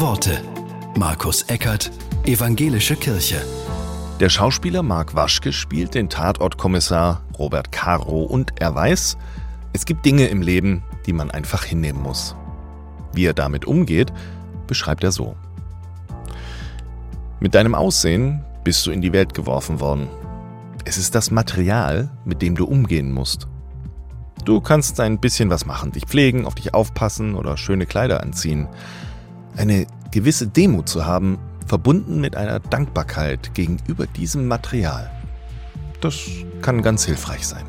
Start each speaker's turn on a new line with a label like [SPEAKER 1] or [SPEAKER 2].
[SPEAKER 1] Worte. Markus Eckert, Evangelische Kirche.
[SPEAKER 2] Der Schauspieler Mark Waschke spielt den Tatortkommissar Robert Caro und er weiß, es gibt Dinge im Leben, die man einfach hinnehmen muss. Wie er damit umgeht, beschreibt er so. Mit deinem Aussehen bist du in die Welt geworfen worden. Es ist das Material, mit dem du umgehen musst. Du kannst ein bisschen was machen, dich pflegen, auf dich aufpassen oder schöne Kleider anziehen. Eine gewisse Demut zu haben, verbunden mit einer Dankbarkeit gegenüber diesem Material. Das kann ganz hilfreich sein.